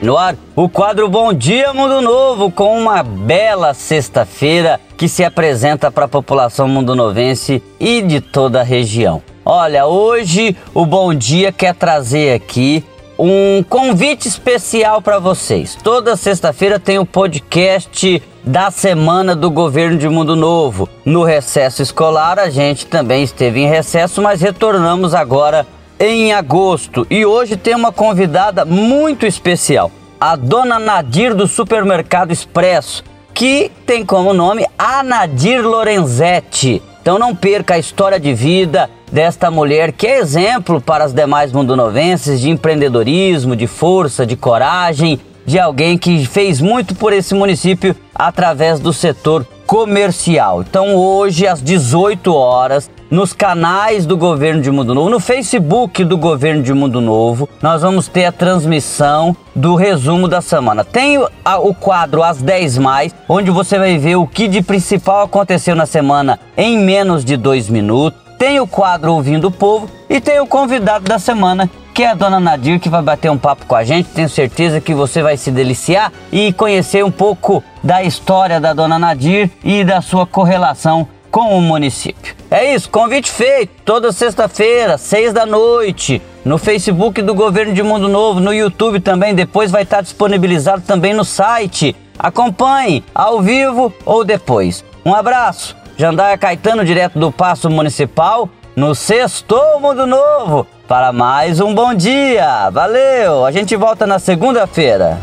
No ar, o quadro Bom Dia Mundo Novo, com uma bela sexta-feira que se apresenta para a população mundonovense e de toda a região. Olha, hoje o Bom Dia quer trazer aqui um convite especial para vocês. Toda sexta-feira tem o podcast da semana do governo de Mundo Novo. No recesso escolar, a gente também esteve em recesso, mas retornamos agora em agosto e hoje tem uma convidada muito especial, a dona Nadir do Supermercado Expresso, que tem como nome a Nadir Lorenzetti. Então não perca a história de vida desta mulher que é exemplo para as demais mundonovenses de empreendedorismo, de força, de coragem, de alguém que fez muito por esse município através do setor comercial. Então hoje às 18 horas nos canais do Governo de Mundo Novo, no Facebook do Governo de Mundo Novo, nós vamos ter a transmissão do resumo da semana. Tem o quadro Às 10 Mais, onde você vai ver o que de principal aconteceu na semana em menos de dois minutos. Tem o quadro Ouvindo o Povo e tem o convidado da semana, que é a dona Nadir, que vai bater um papo com a gente. Tenho certeza que você vai se deliciar e conhecer um pouco da história da dona Nadir e da sua correlação com o município. É isso, convite feito, toda sexta-feira, seis da noite, no Facebook do Governo de Mundo Novo, no YouTube também, depois vai estar disponibilizado também no site. Acompanhe, ao vivo ou depois. Um abraço, Jandaia Caetano, direto do Paço Municipal, no Sexto Mundo Novo, para mais um bom dia. Valeu, a gente volta na segunda-feira.